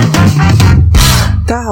Thank you.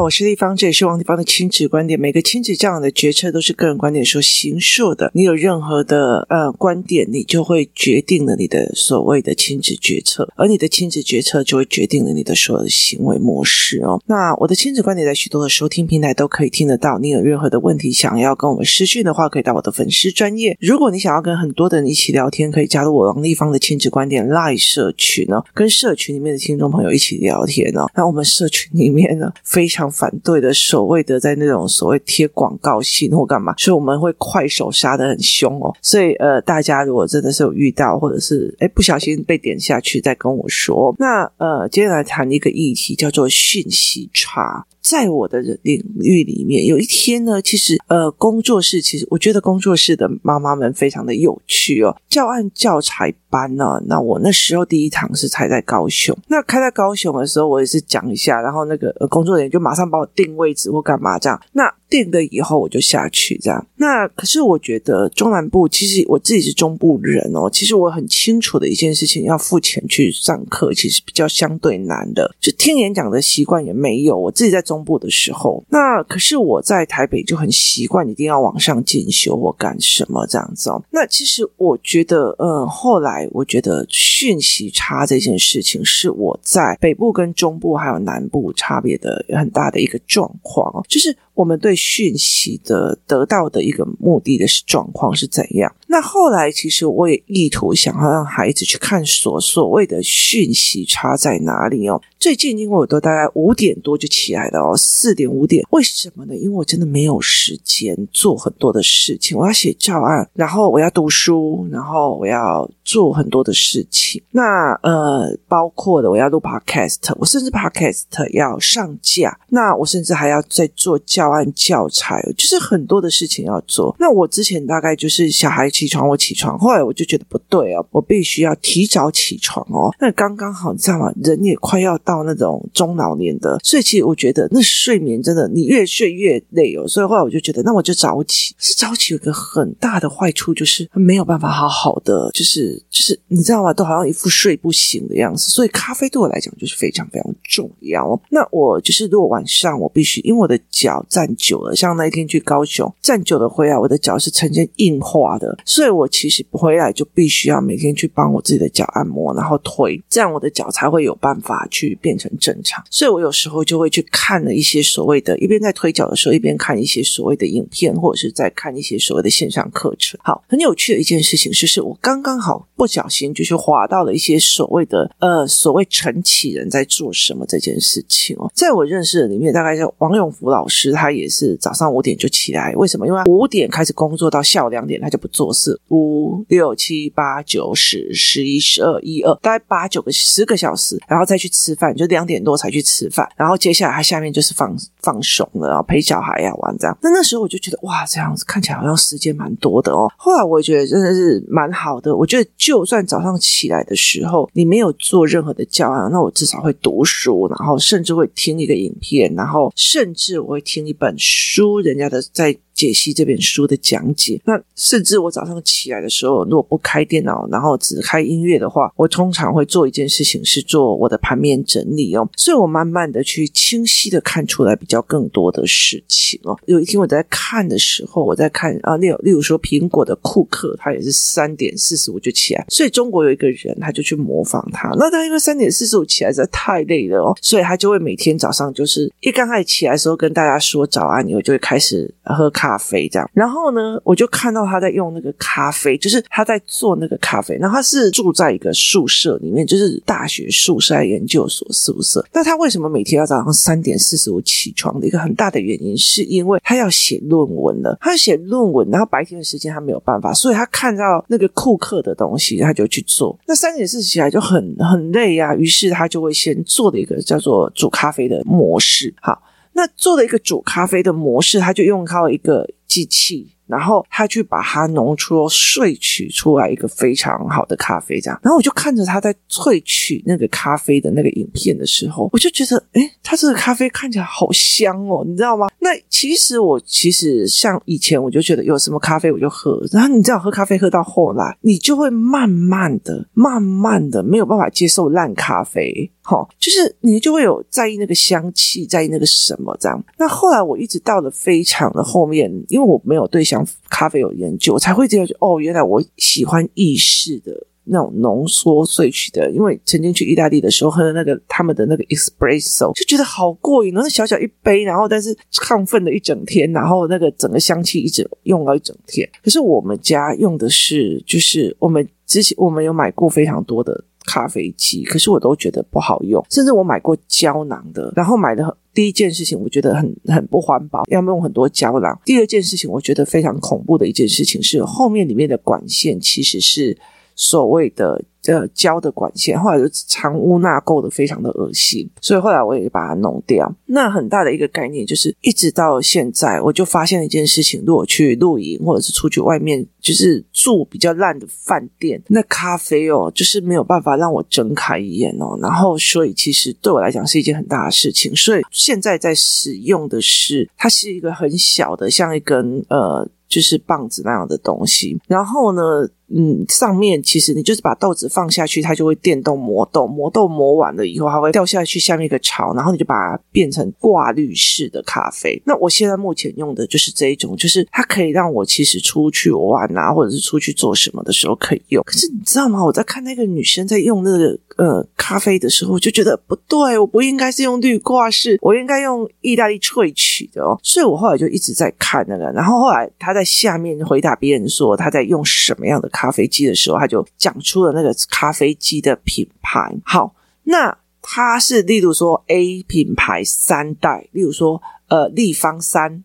我是丽芳，这也是王丽芳的亲子观点。每个亲子教养的决策都是个人观点所形塑的。你有任何的呃观点，你就会决定了你的所谓的亲子决策，而你的亲子决策就会决定了你的所有的行为模式哦。那我的亲子观点在许多的收听平台都可以听得到。你有任何的问题想要跟我们私讯的话，可以到我的粉丝专业。如果你想要跟很多的人一起聊天，可以加入我王丽芳的亲子观点 Live 社群呢，跟社群里面的听众朋友一起聊天哦。那我们社群里面呢，非常反对的所谓的在那种所谓贴广告信或干嘛，所以我们会快手杀的很凶哦。所以呃，大家如果真的是有遇到，或者是哎不小心被点下去，再跟我说。那呃，接下来谈一个议题，叫做讯息差。在我的领域里面，有一天呢，其实呃，工作室其实我觉得工作室的妈妈们非常的有趣哦。教案教材班呢、那我那时候第一堂是开在高雄，那开在高雄的时候，我也是讲一下，然后那个工作人员就马上帮我定位置或干嘛这样。那定了以后我就下去这样。那可是我觉得中南部其实我自己是中部人哦，其实我很清楚的一件事情，要付钱去上课，其实比较相对难的，就听演讲的习惯也没有。我自己在中部的时候，那可是我在台北就很习惯一定要往上进修或干什么这样子哦。那其实我觉得，嗯，后来我觉得讯息差这件事情是我在北部跟中部还有南部差别的很大的一个状况哦，就是。我们对讯息的得到的一个目的的状况是怎样？那后来其实我也意图想要让孩子去看所所谓的讯息差在哪里哦。最近因为我都大概五点多就起来了哦，四点五点，为什么呢？因为我真的没有时间做很多的事情，我要写教案，然后我要读书，然后我要做很多的事情。那呃，包括的我要录 podcast，我甚至 podcast 要上架，那我甚至还要再做教。案教材就是很多的事情要做。那我之前大概就是小孩起床我起床，后来我就觉得不对哦，我必须要提早起床哦。那刚刚好，你知道吗？人也快要到那种中老年的，所以其实我觉得那睡眠真的，你越睡越累哦。所以后来我就觉得，那我就早起。是早起有个很大的坏处，就是没有办法好好的，就是就是你知道吗？都好像一副睡不醒的样子。所以咖啡对我来讲就是非常非常重要。那我就是如果晚上我必须，因为我的脚。站久了，像那一天去高雄站久了回来，我的脚是呈现硬化的，所以我其实回来就必须要每天去帮我自己的脚按摩，然后推，这样我的脚才会有办法去变成正常。所以我有时候就会去看了一些所谓的，一边在推脚的时候，一边看一些所谓的影片，或者是在看一些所谓的线上课程。好，很有趣的一件事情就是，我刚刚好不小心就去滑到了一些所谓的呃所谓晨起人在做什么这件事情哦，在我认识的里面，大概是王永福老师他。也是早上五点就起来，为什么？因为五点开始工作到下午两点，他就不做事。五六七八九十十一十二一二，大概八九个十个小时，然后再去吃饭，就两点多才去吃饭。然后接下来他下面就是放放松了，然后陪小孩呀玩这样。那那时候我就觉得哇，这样子看起来好像时间蛮多的哦。后来我觉得真的是蛮好的。我觉得就算早上起来的时候你没有做任何的教案，那我至少会读书，然后甚至会听一个影片，然后甚至我会听一。本书，人家的在。解析这本书的讲解，那甚至我早上起来的时候，如果不开电脑，然后只开音乐的话，我通常会做一件事情，是做我的盘面整理哦。所以我慢慢的去清晰的看出来比较更多的事情哦。有一天我在看的时候，我在看啊，例例如说苹果的库克，他也是三点四十五就起来，所以中国有一个人他就去模仿他。那他因为三点四十五起来实在太累了哦，所以他就会每天早上就是一刚开始起来的时候跟大家说早安，以后就会开始喝咖。咖啡这样，然后呢，我就看到他在用那个咖啡，就是他在做那个咖啡。然后他是住在一个宿舍里面，就是大学宿舍研究所宿舍。那他为什么每天要早上三点四十五起床的一个很大的原因，是因为他要写论文了。他写论文，然后白天的时间他没有办法，所以他看到那个库克的东西，他就去做。那三点四十起来就很很累啊，于是他就会先做的一个叫做煮咖啡的模式。好。那做了一个煮咖啡的模式，他就用靠一个机器，然后他去把它浓缩萃取出来一个非常好的咖啡，这样。然后我就看着他在萃取那个咖啡的那个影片的时候，我就觉得，诶，他这个咖啡看起来好香哦，你知道吗？那其实我其实像以前我就觉得有什么咖啡我就喝，然后你知道喝咖啡喝到后来，你就会慢慢的、慢慢的没有办法接受烂咖啡。好，就是你就会有在意那个香气，在意那个什么这样。那后来我一直到了非常的后面，因为我没有对香咖啡有研究，我才会这样哦，原来我喜欢意式的那种浓缩萃取的。因为曾经去意大利的时候喝那个他们的那个 espresso，就觉得好过瘾，那小小一杯，然后但是亢奋了一整天，然后那个整个香气一直用了一整天。可是我们家用的是，就是我们之前我们有买过非常多的。咖啡机，可是我都觉得不好用，甚至我买过胶囊的，然后买的第一件事情，我觉得很很不环保，要用很多胶囊。第二件事情，我觉得非常恐怖的一件事情是，后面里面的管线其实是所谓的。呃，胶的管线，后来就藏污纳垢的，非常的恶心，所以后来我也把它弄掉。那很大的一个概念就是，一直到现在，我就发现了一件事情：如果去露营，或者是出去外面，就是住比较烂的饭店，那咖啡哦，就是没有办法让我睁开眼哦。然后，所以其实对我来讲是一件很大的事情。所以现在在使用的是，它是一个很小的，像一根呃。就是棒子那样的东西，然后呢，嗯，上面其实你就是把豆子放下去，它就会电动磨豆，磨豆磨完了以后，它会掉下去下面一个槽，然后你就把它变成挂滤式的咖啡。那我现在目前用的就是这一种，就是它可以让我其实出去玩啊，或者是出去做什么的时候可以用。可是你知道吗？我在看那个女生在用那个呃咖啡的时候，我就觉得不对，我不应该是用滤挂式，我应该用意大利萃取的哦。所以我后来就一直在看那个，然后后来他。在下面回答别人说他在用什么样的咖啡机的时候，他就讲出了那个咖啡机的品牌。好，那他是例如说 A 品牌三代，例如说呃立方三。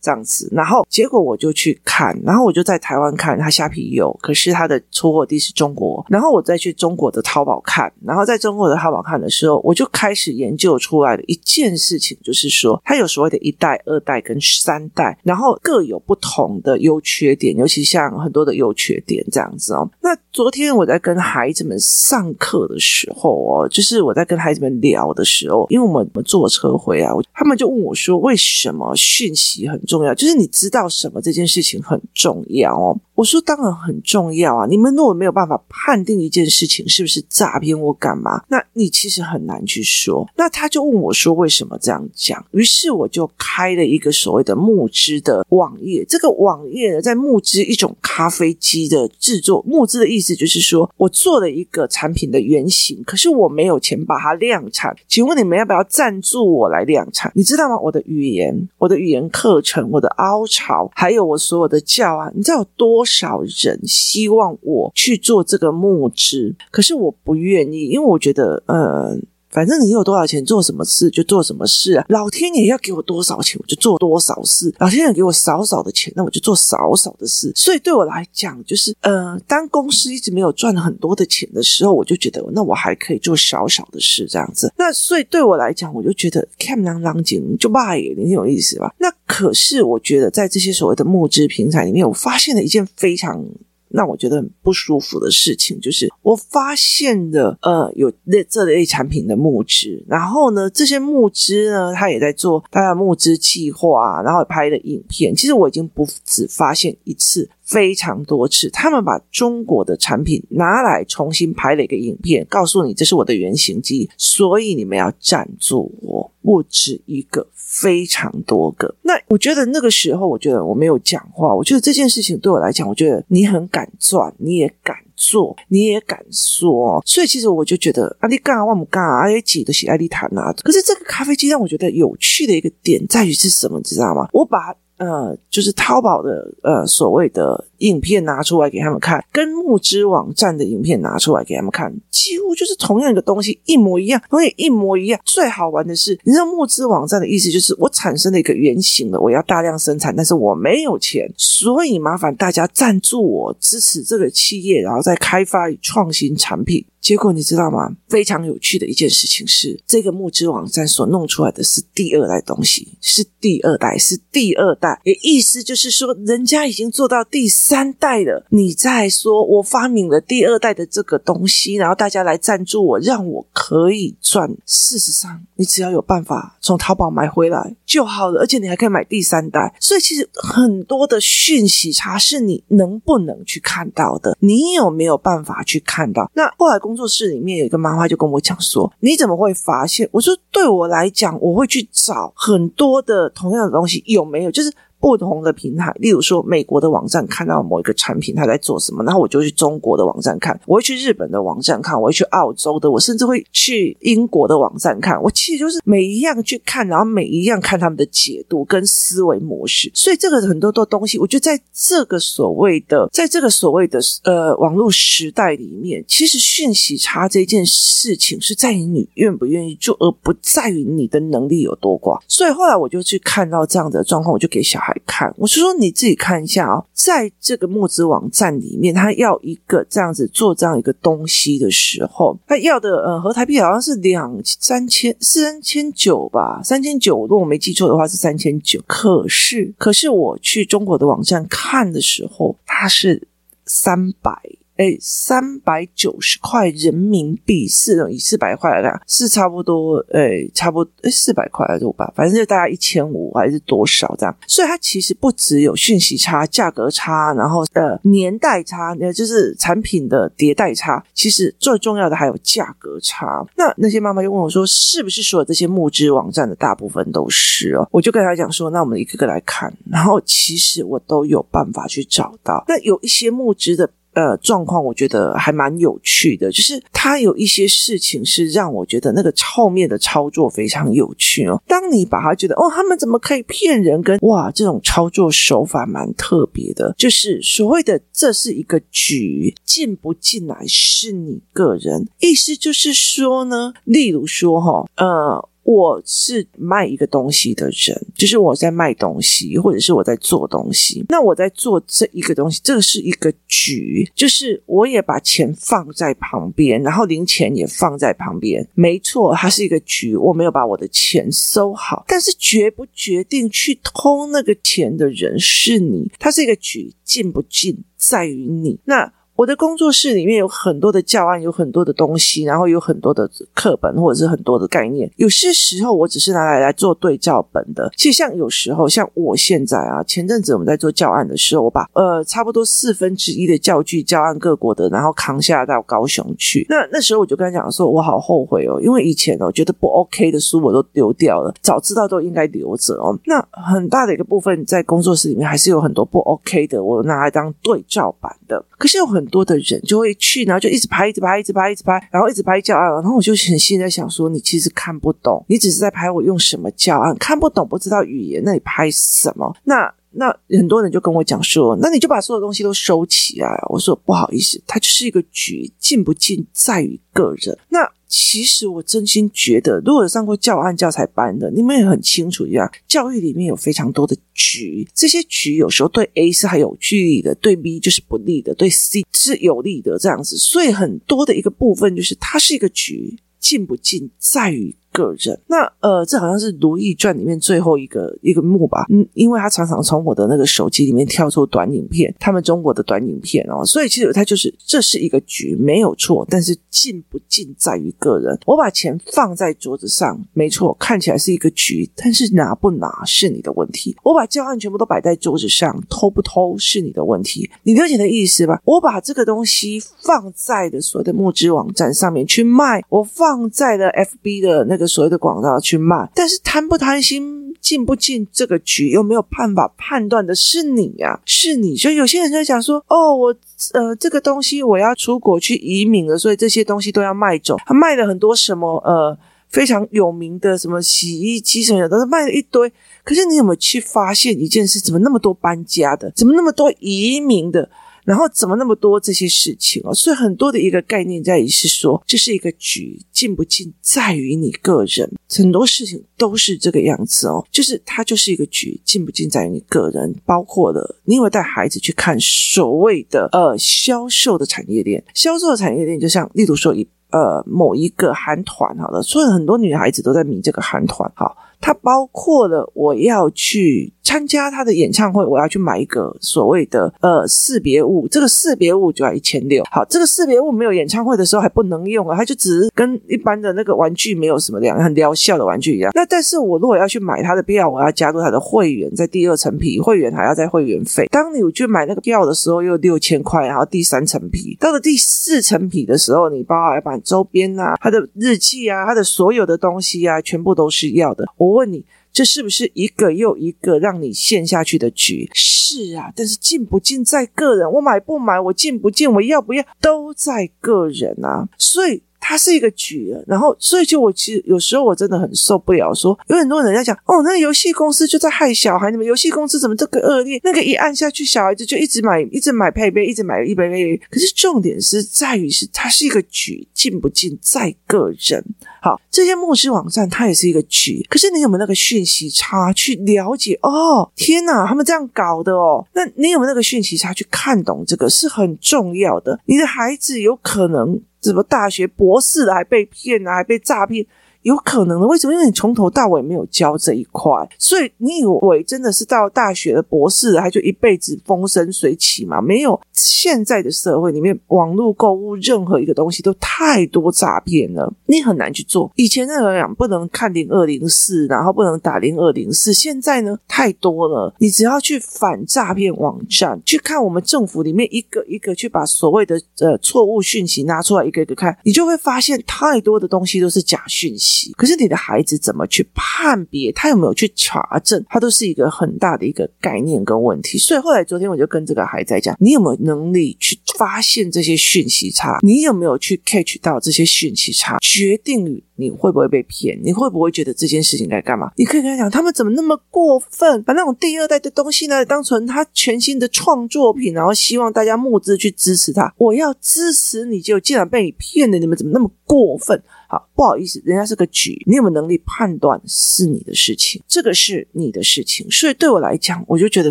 这样子，然后结果我就去看，然后我就在台湾看，它虾皮有，可是它的出货地是中国，然后我再去中国的淘宝看，然后在中国的淘宝看的时候，我就开始研究出来的一件事情，就是说它有所谓的一代、二代跟三代，然后各有不同的优缺点，尤其像很多的优缺点这样子哦。那昨天我在跟孩子们上课的时候哦，就是我在跟孩子们聊的时候，因为我们坐车回来，他们就问我说，为什么讯息很重要，就是你知道什么这件事情很重要哦。我说当然很重要啊。你们如果没有办法判定一件事情是不是诈骗或干嘛，那你其实很难去说。那他就问我说为什么这样讲？于是我就开了一个所谓的募资的网页。这个网页呢，在募资一种咖啡机的制作。募资的意思就是说我做了一个产品的原型，可是我没有钱把它量产。请问你们要不要赞助我来量产？你知道吗？我的语言，我的语言课程。我的凹槽，还有我所有的教啊，你知道有多少人希望我去做这个募资？可是我不愿意，因为我觉得，呃。反正你有多少钱做什么事就做什么事啊！老天爷要给我多少钱我就做多少事，老天爷给我少少的钱那我就做少少的事。所以对我来讲，就是呃，当公司一直没有赚很多的钱的时候，我就觉得那我还可以做少少的事这样子。那所以对我来讲，我就觉得看浪浪景就罢也，你有意思吧？那可是我觉得在这些所谓的募资平台里面，我发现了一件非常。那我觉得很不舒服的事情就是，我发现了呃有类这类产品的募资，然后呢，这些募资呢，他也在做他的募资计划，然后拍的影片。其实我已经不只发现一次。非常多次，他们把中国的产品拿来重新拍了一个影片，告诉你这是我的原型机，所以你们要赞助我，不止一个，非常多个。那我觉得那个时候，我觉得我没有讲话，我觉得这件事情对我来讲，我觉得你很敢赚，你也敢做，你也敢说，所以其实我就觉得阿里干我们干阿里几的是阿里谈啊。可是这个咖啡机让我觉得有趣的一个点在于是什么，知道吗？我把。呃，就是淘宝的呃所谓的影片拿出来给他们看，跟募资网站的影片拿出来给他们看，几乎就是同样一个东西，一模一样，东西一模一样。最好玩的是，你知道募资网站的意思就是我产生了一个原型了，我要大量生产，但是我没有钱，所以麻烦大家赞助我，支持这个企业，然后再开发与创新产品。结果你知道吗？非常有趣的一件事情是，这个募资网站所弄出来的是第二代东西，是第二代，是第二代。也意思就是说，人家已经做到第三三代了。你再说我发明了第二代的这个东西，然后大家来赞助我，让我可以赚。事实上，你只要有办法从淘宝买回来就好了，而且你还可以买第三代。所以，其实很多的讯息差是你能不能去看到的，你有没有办法去看到？那后来工作室里面有一个妈妈就跟我讲说：“你怎么会发现？”我说：“对我来讲，我会去找很多的同样的东西，有没有？就是。”不同的平台，例如说美国的网站看到某一个产品，它在做什么，然后我就去中国的网站看，我会去日本的网站看，我会去澳洲的，我甚至会去英国的网站看。我其实就是每一样去看，然后每一样看他们的解读跟思维模式。所以这个很多的东西，我觉得在这个所谓的，在这个所谓的呃网络时代里面，其实讯息差这件事情是在于你愿不愿意做，而不在于你的能力有多广。所以后来我就去看到这样的状况，我就给小孩。来看，我是说你自己看一下、哦，在这个募资网站里面，他要一个这样子做这样一个东西的时候，他要的呃，合台币好像是两三千三千九吧，三千九，如果我没记错的话是三千九。可是，可是我去中国的网站看的时候，它是三百。哎，三百九十块人民币是以四百块来讲是差不多，哎，差不多哎四百块还是五百，反正就大概一千五还是多少这样。所以它其实不只有讯息差、价格差，然后呃年代差，呃就是产品的迭代差，其实最重要的还有价格差。那那些妈妈就问我说，是不是所有这些募资网站的大部分都是哦？我就跟他讲说，那我们一个个来看，然后其实我都有办法去找到。那有一些募资的。呃，状况我觉得还蛮有趣的，就是他有一些事情是让我觉得那个后面的操作非常有趣哦。当你把他觉得哦，他们怎么可以骗人跟？哇，这种操作手法蛮特别的，就是所谓的这是一个局，进不进来是你个人。意思就是说呢，例如说哈，呃。我是卖一个东西的人，就是我在卖东西，或者是我在做东西。那我在做这一个东西，这个是一个局，就是我也把钱放在旁边，然后零钱也放在旁边。没错，它是一个局，我没有把我的钱收好，但是决不决定去偷那个钱的人是你。它是一个局，进不进在于你。那。我的工作室里面有很多的教案，有很多的东西，然后有很多的课本或者是很多的概念。有些时候我只是拿来来做对照本的。其实像有时候，像我现在啊，前阵子我们在做教案的时候，我把呃差不多四分之一的教具教案各国的，然后扛下到高雄去。那那时候我就跟他讲说，我好后悔哦，因为以前哦觉得不 OK 的书我都丢掉了，早知道都应该留着哦。那很大的一个部分在工作室里面还是有很多不 OK 的，我拿来当对照版的。可是有很多的人就会去，然后就一直拍，一直拍，一直拍，一直拍，然后一直拍教案。然后我就很现在想说，你其实看不懂，你只是在拍我用什么教案，看不懂，不知道语言，那你拍什么？那那很多人就跟我讲说，那你就把所有东西都收起来。我说不好意思，它就是一个局，进不进在于个人。那。其实我真心觉得，如果上过教案教材班的，你们也很清楚一样，教育里面有非常多的局，这些局有时候对 A 是还有距离的，对 B 就是不利的，对 C 是有利的，这样子。所以很多的一个部分就是它是一个局，进不进在于。个人，那呃，这好像是《如懿传》里面最后一个一个幕吧？嗯，因为他常常从我的那个手机里面跳出短影片，他们中国的短影片哦，所以其实他就是这是一个局，没有错，但是进不进在于个人。我把钱放在桌子上，没错，看起来是一个局，但是拿不拿是你的问题。我把教案全部都摆在桌子上，偷不偷是你的问题。你了解的意思吧？我把这个东西放在了所有的募资网站上面去卖，我放在了 FB 的那个。所谓的广告去卖，但是贪不贪心，进不进这个局，又没有办法判断的是你呀、啊，是你。所以有些人就讲说，哦，我呃这个东西我要出国去移民了，所以这些东西都要卖走。他卖了很多什么呃非常有名的什么洗衣机什么的，都是卖了一堆。可是你有没有去发现一件事？怎么那么多搬家的？怎么那么多移民的？然后怎么那么多这些事情哦？所以很多的一个概念在于是说，这是一个局，进不进在于你个人。很多事情都是这个样子哦，就是它就是一个局，进不进在于你个人。包括了你有没有带孩子去看所谓的呃销售的产业链？销售的产业链就像例如说一呃某一个韩团好了，所以很多女孩子都在迷这个韩团。好，它包括了我要去。参加他的演唱会，我要去买一个所谓的呃识别物，这个识别物就要一千六。好，这个识别物没有演唱会的时候还不能用啊，它就只是跟一般的那个玩具没有什么两样，很疗效的玩具一样。那但是我如果要去买他的票，我要加入他的会员，在第二层皮会员还要再会员费。当你去买那个票的时候，又六千块，然后第三层皮，到了第四层皮的时候，你包还要买周边啊，他的日记啊，他的所有的东西啊，全部都是要的。我我问你。这是不是一个又一个让你陷下去的局？是啊，但是进不进在个人，我买不买，我进不进，我要不要，都在个人啊，所以。它是一个局，然后所以就我其实有时候我真的很受不了说，有很多人在讲哦，那个游戏公司就在害小孩，你们游戏公司怎么这个恶劣？那个一按下去，小孩子就一直买，一直买配备，一直买一杯杯。可是重点是在于是它是一个局，进不进在个人。好，这些募资网站它也是一个局，可是你有没有那个讯息差去了解？哦，天哪，他们这样搞的哦，那你有没有那个讯息差去看懂这个是很重要的。你的孩子有可能。什么大学博士还被骗啊，还被诈骗？有可能的，为什么？因为你从头到尾没有教这一块，所以你以为真的是到大学的博士，他就一辈子风生水起吗？没有。现在的社会里面，网络购物任何一个东西都太多诈骗了，你很难去做。以前那个讲不能看零二零四，然后不能打零二零四，现在呢太多了。你只要去反诈骗网站，去看我们政府里面一个一个去把所谓的呃错误讯息拿出来一个一个看，你就会发现太多的东西都是假讯息。可是你的孩子怎么去判别？他有没有去查证？他都是一个很大的一个概念跟问题。所以后来昨天我就跟这个孩子在讲：你有没有能力去发现这些讯息差？你有没有去 catch 到这些讯息差？决定于你会不会被骗？你会不会觉得这件事情该干嘛？你可以跟他讲：他们怎么那么过分？把那种第二代的东西呢当成他全新的创作品，然后希望大家募资去支持他。我要支持你，就竟然被你骗了，你们怎么那么过分？好，不好意思，人家是个局，你有没有能力判断是你的事情？这个是你的事情，所以对我来讲，我就觉得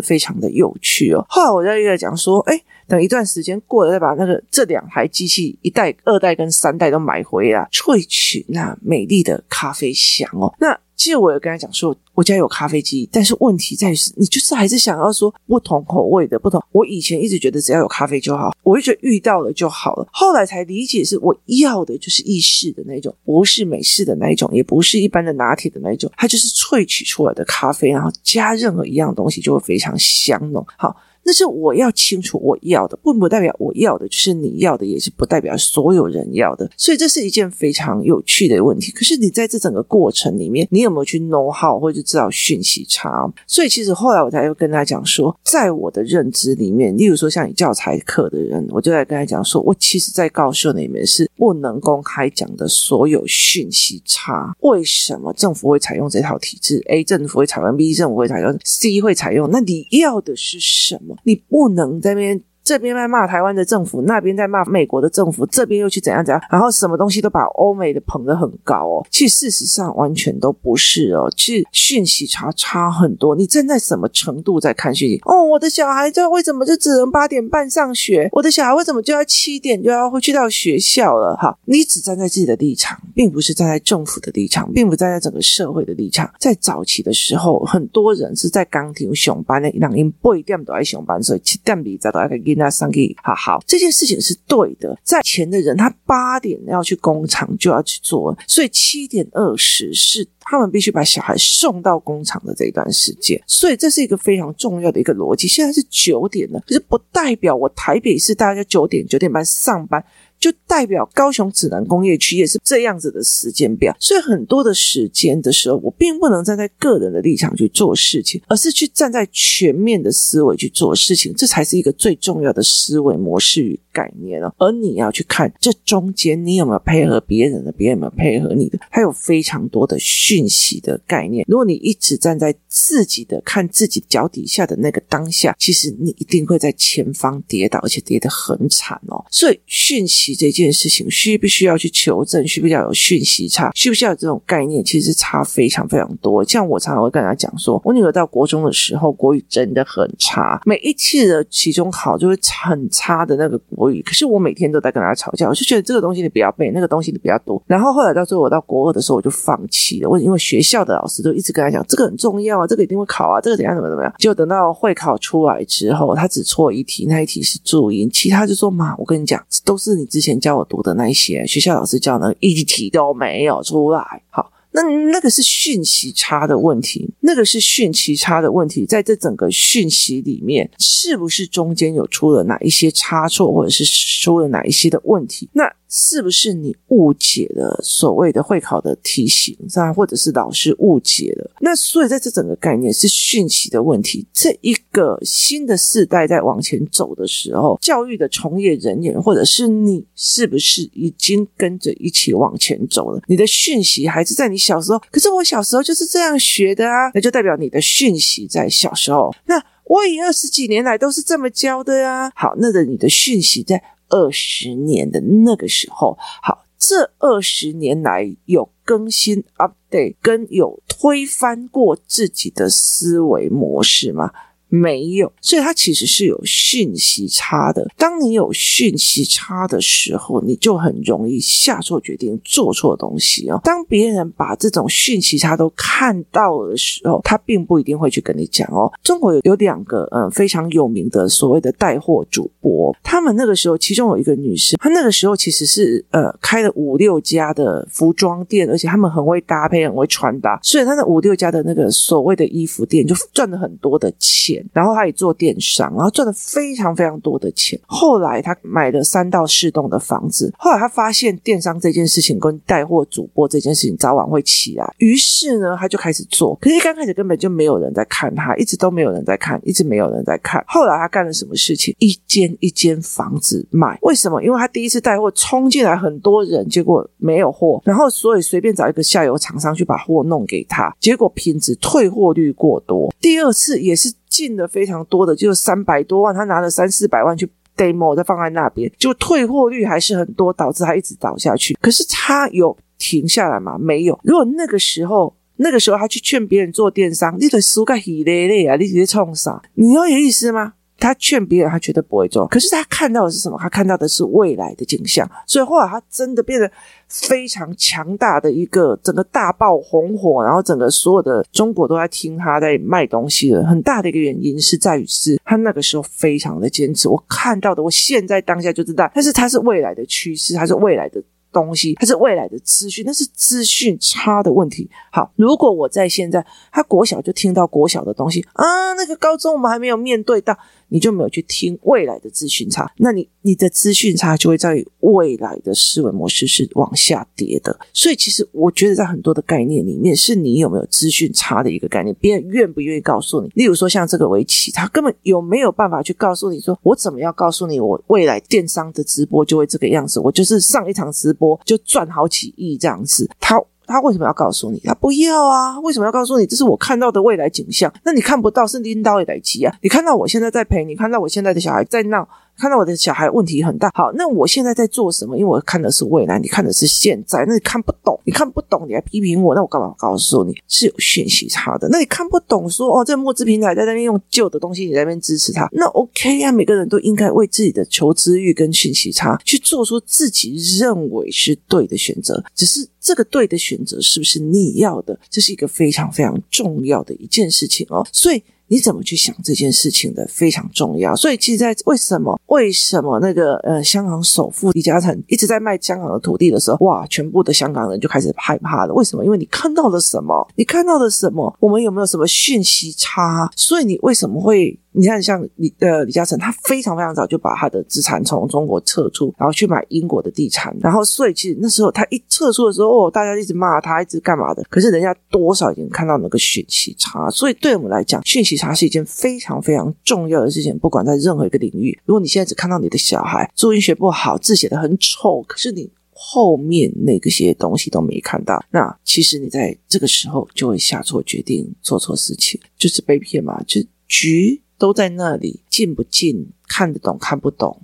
非常的有趣哦。后来我在一个讲说，哎，等一段时间过了，再把那个这两台机器一代、二代跟三代都买回来，萃取那美丽的咖啡香哦。那。其实我有跟他讲说，我家有咖啡机，但是问题在于是，你就是还是想要说不同口味的不同。我以前一直觉得只要有咖啡就好，我就觉得遇到了就好了。后来才理解，是我要的就是意式的那种，不是美式的那一种，也不是一般的拿铁的那一种，它就是萃取出来的咖啡，然后加任何一样东西就会非常香浓。好。那是我要清楚我要的，并不代表我要的就是你要的，也是不代表所有人要的。所以这是一件非常有趣的问题。可是你在这整个过程里面，你有没有去 know how 或者知道讯息差？所以其实后来我才又跟他讲说，在我的认知里面，例如说像你教材课的人，我就在跟他讲说，我其实在告诉你们是不能公开讲的所有讯息差。为什么政府会采用这套体制？A 政府会采用，B 政府会采用，C 会采用？那你要的是什么？你不能在那边。这边在骂台湾的政府，那边在骂美国的政府，这边又去怎样怎样，然后什么东西都把欧美的捧得很高哦。其实事实上完全都不是哦，其实讯息差差很多。你站在什么程度在看讯息？哦，我的小孩这为什么就只能八点半上学？我的小孩为什么就要七点就要回去到学校了？哈，你只站在自己的立场，并不是站在政府的立场，并不站在整个社会的立场。在早期的时候，很多人是在钢铁上班的，两因八点都在上班，所以七点比早都爱给。那上给好好，这件事情是对的。在前的人，他八点要去工厂就要去做，所以七点二十是他们必须把小孩送到工厂的这一段时间。所以这是一个非常重要的一个逻辑。现在是九点了，可是不代表我台北市大家九点九点半上班。就代表高雄指南工业区也是这样子的时间表，所以很多的时间的时候，我并不能站在个人的立场去做事情，而是去站在全面的思维去做事情，这才是一个最重要的思维模式概念哦。而你要去看这中间你有没有配合别人的，别人有没有配合你的，还有非常多的讯息的概念。如果你一直站在自己的看自己脚底下的那个当下，其实你一定会在前方跌倒，而且跌得很惨哦。所以讯息这件事情，需不需要去求证？需不需要有讯息差？需不需要有这种概念？其实差非常非常多。像我常常会跟他讲说，我女儿到国中的时候，国语真的很差，每一次的期中考就会很差的那个国语。可是我每天都在跟他吵架，我就觉得这个东西你不要背，那个东西你不要读。然后后来到最后我到国二的时候，我就放弃了。我因为学校的老师都一直跟他讲，这个很重要啊，这个一定会考啊，这个怎样怎么怎么样。就等到会考出来之后，他只错一题，那一题是注音，其他就说妈，我跟你讲，都是你之前教我读的那一些，学校老师教的一题都没有出来。好。那那个是讯息差的问题，那个是讯息差的问题，在这整个讯息里面，是不是中间有出了哪一些差错，或者是出了哪一些的问题？那。是不是你误解了所谓的会考的题型，或者是老师误解了？那所以在这整个概念是讯息的问题。这一个新的世代在往前走的时候，教育的从业人员或者是你，是不是已经跟着一起往前走了？你的讯息还是在你小时候，可是我小时候就是这样学的啊，那就代表你的讯息在小时候。那我以二十几年来都是这么教的呀。好，那个你的讯息在。二十年的那个时候，好，这二十年来有更新 update，跟有推翻过自己的思维模式吗？没有，所以它其实是有讯息差的。当你有讯息差的时候，你就很容易下错决定，做错东西哦。当别人把这种讯息差都看到的时候，他并不一定会去跟你讲哦。中国有有两个嗯非常有名的所谓的带货主播，他们那个时候其中有一个女生，她那个时候其实是呃开了五六家的服装店，而且他们很会搭配，很会穿搭，所以他的五六家的那个所谓的衣服店就赚了很多的钱。然后他也做电商，然后赚了非常非常多的钱。后来他买了三到四栋的房子。后来他发现电商这件事情跟带货主播这件事情早晚会起来，于是呢，他就开始做。可是刚开始根本就没有人在看他，一直都没有人在看，一直没有人在看。后来他干了什么事情？一间一间房子卖。为什么？因为他第一次带货冲进来很多人，结果没有货，然后所以随便找一个下游厂商去把货弄给他，结果品质退货率过多。第二次也是。进了非常多的，就是三百多万，他拿了三四百万去 demo，再放在那边，就退货率还是很多，导致他一直倒下去。可是他有停下来吗？没有。如果那个时候，那个时候他去劝别人做电商，你得输个稀咧咧啊，你直接冲啥？你要有意思吗？他劝别人，他绝对不会做。可是他看到的是什么？他看到的是未来的景象。所以后来他真的变得非常强大的一个整个大爆红火，然后整个所有的中国都在听他在卖东西的。很大的一个原因是在于是他那个时候非常的坚持。我看到的，我现在当下就知道，但是他是未来的趋势，他是未来的。东西，它是未来的资讯，那是资讯差的问题。好，如果我在现在，他国小就听到国小的东西啊，那个高中我们还没有面对到，你就没有去听未来的资讯差，那你你的资讯差就会在于未来的思维模式是往下跌的。所以，其实我觉得在很多的概念里面，是你有没有资讯差的一个概念，别人愿不愿意告诉你。例如说，像这个围棋，他根本有没有办法去告诉你说，我怎么样告诉你，我未来电商的直播就会这个样子，我就是上一场直播。就赚好几亿这样子，他他为什么要告诉你？他不要啊？为什么要告诉你？这是我看到的未来景象。那你看不到，是领导也得急啊！你看到我现在在陪你，看到我现在的小孩在闹。看到我的小孩问题很大，好，那我现在在做什么？因为我看的是未来，你看的是现在，那你看不懂，你看不懂，你还批评我，那我干嘛告诉你是有讯息差的？那你看不懂说，哦，这墨汁平台在那边用旧的东西，你在那边支持他，那 OK 啊？每个人都应该为自己的求知欲跟讯息差去做出自己认为是对的选择，只是这个对的选择是不是你要的？这是一个非常非常重要的一件事情哦，所以。你怎么去想这件事情的非常重要，所以其实，在为什么为什么那个呃香港首富李嘉诚一直在卖香港的土地的时候，哇，全部的香港人就开始害怕了。为什么？因为你看到了什么？你看到了什么？我们有没有什么讯息差？所以你为什么会你看，像李呃李嘉诚，他非常非常早就把他的资产从中国撤出，然后去买英国的地产，然后所以其实那时候他一撤出的时候，哦，大家一直骂他，一直干嘛的？可是人家多少已经看到那个讯息差，所以对我们来讲，讯息差是一件非常非常重要的事情。不管在任何一个领域，如果你现在只看到你的小孩注音学不好，字写得很丑，可是你后面那个些东西都没看到，那其实你在这个时候就会下错决定，做错事情，就是被骗嘛，就局。都在那里，进不进，看得懂看不懂，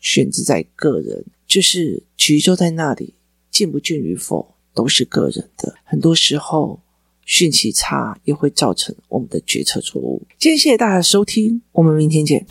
选择在个人。就是局就在那里，进不进与否都是个人的。很多时候，讯息差也会造成我们的决策错误。今天谢谢大家收听，我们明天见。